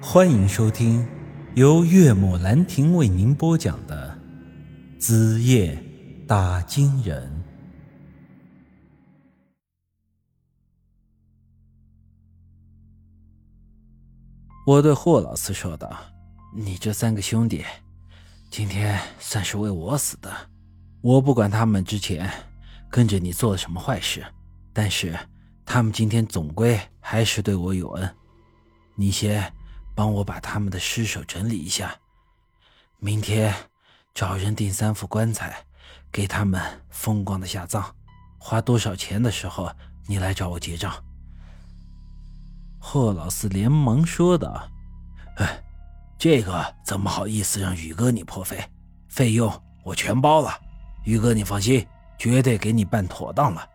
欢迎收听由岳母兰亭为您播讲的《子夜打金人》。我对霍老四说道：“你这三个兄弟，今天算是为我死的。我不管他们之前跟着你做了什么坏事，但是他们今天总归还是对我有恩。你先。”帮我把他们的尸首整理一下，明天找人订三副棺材，给他们风光的下葬。花多少钱的时候，你来找我结账。霍老四连忙说道：“哎，这个怎么好意思让宇哥你破费？费用我全包了，宇哥你放心，绝对给你办妥当了。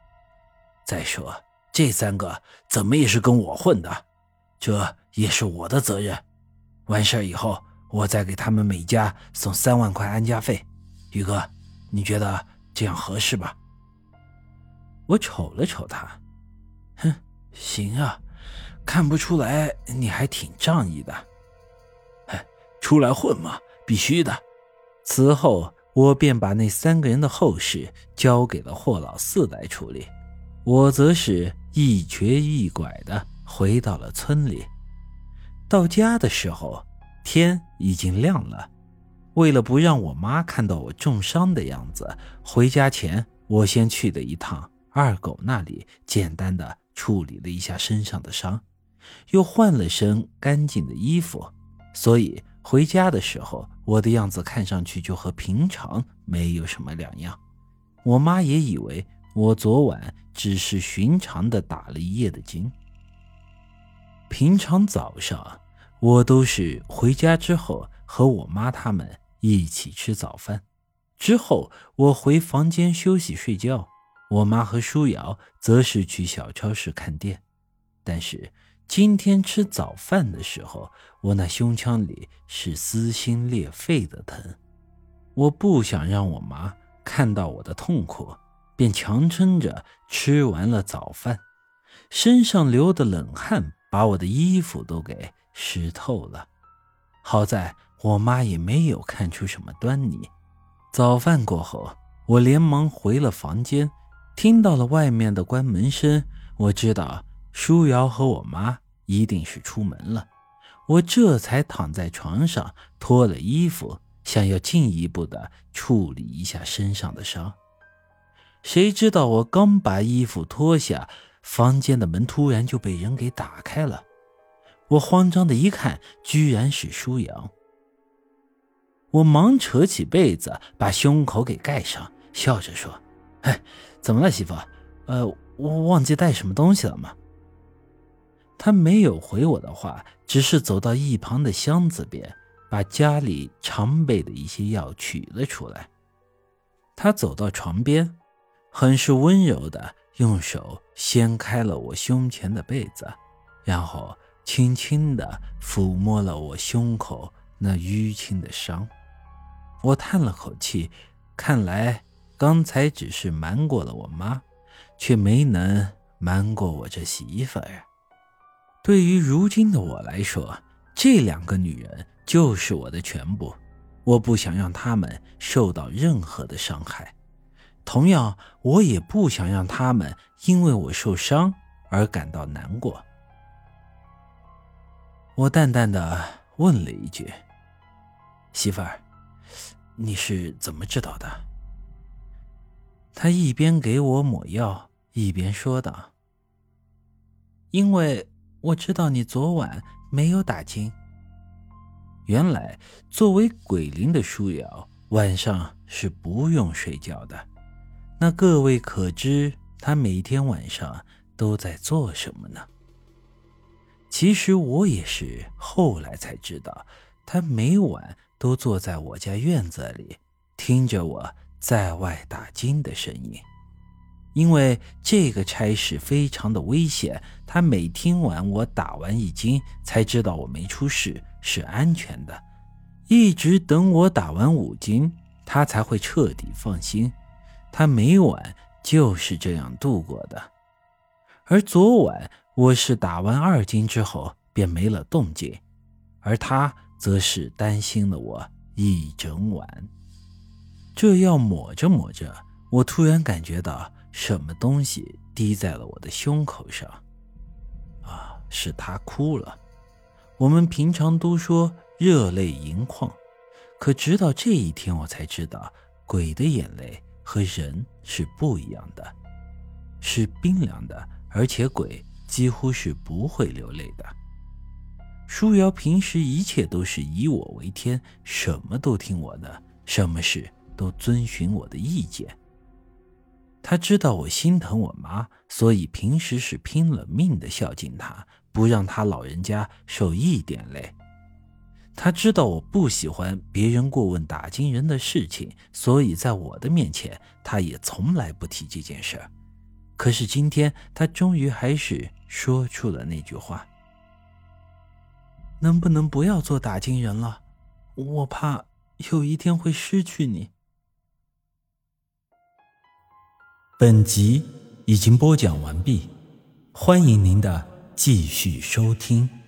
再说这三个怎么也是跟我混的，这……”也是我的责任。完事以后，我再给他们每家送三万块安家费。宇哥，你觉得这样合适吧？我瞅了瞅他，哼，行啊，看不出来你还挺仗义的。哎，出来混嘛，必须的。此后，我便把那三个人的后事交给了霍老四来处理，我则是一瘸一拐的回到了村里。到家的时候，天已经亮了。为了不让我妈看到我重伤的样子，回家前我先去了一趟二狗那里，简单的处理了一下身上的伤，又换了身干净的衣服。所以回家的时候，我的样子看上去就和平常没有什么两样。我妈也以为我昨晚只是寻常的打了一夜的惊。平常早上。我都是回家之后和我妈他们一起吃早饭，之后我回房间休息睡觉。我妈和舒瑶则是去小超市看店。但是今天吃早饭的时候，我那胸腔里是撕心裂肺的疼。我不想让我妈看到我的痛苦，便强撑着吃完了早饭，身上流的冷汗把我的衣服都给。湿透了，好在我妈也没有看出什么端倪。早饭过后，我连忙回了房间，听到了外面的关门声，我知道舒瑶和我妈一定是出门了。我这才躺在床上脱了衣服，想要进一步的处理一下身上的伤。谁知道我刚把衣服脱下，房间的门突然就被人给打开了。我慌张的一看，居然是舒阳。我忙扯起被子把胸口给盖上，笑着说：“哎，怎么了，媳妇？呃，我忘记带什么东西了吗？”他没有回我的话，只是走到一旁的箱子边，把家里常备的一些药取了出来。他走到床边，很是温柔的用手掀开了我胸前的被子，然后。轻轻地抚摸了我胸口那淤青的伤，我叹了口气，看来刚才只是瞒过了我妈，却没能瞒过我这媳妇儿。对于如今的我来说，这两个女人就是我的全部，我不想让她们受到任何的伤害，同样，我也不想让他们因为我受伤而感到难过。我淡淡的问了一句：“媳妇儿，你是怎么知道的？”他一边给我抹药，一边说道：“因为我知道你昨晚没有打金。原来，作为鬼灵的舒瑶，晚上是不用睡觉的。那各位可知他每天晚上都在做什么呢？”其实我也是后来才知道，他每晚都坐在我家院子里，听着我在外打金的声音。因为这个差事非常的危险，他每听完我打完一金，才知道我没出事，是安全的。一直等我打完五金，他才会彻底放心。他每晚就是这样度过的。而昨晚。我是打完二斤之后便没了动静，而他则是担心了我一整晚。这药抹着抹着，我突然感觉到什么东西滴在了我的胸口上。啊，是他哭了。我们平常都说热泪盈眶，可直到这一天，我才知道鬼的眼泪和人是不一样的，是冰凉的，而且鬼几乎是不会流泪的。舒瑶平时一切都是以我为天，什么都听我的，什么事都遵循我的意见。他知道我心疼我妈，所以平时是拼了命的孝敬她。不让他老人家受一点累。他知道我不喜欢别人过问打金人的事情，所以在我的面前，他也从来不提这件事儿。可是今天，他终于还是说出了那句话：“能不能不要做打金人了？我怕有一天会失去你。”本集已经播讲完毕，欢迎您的。继续收听。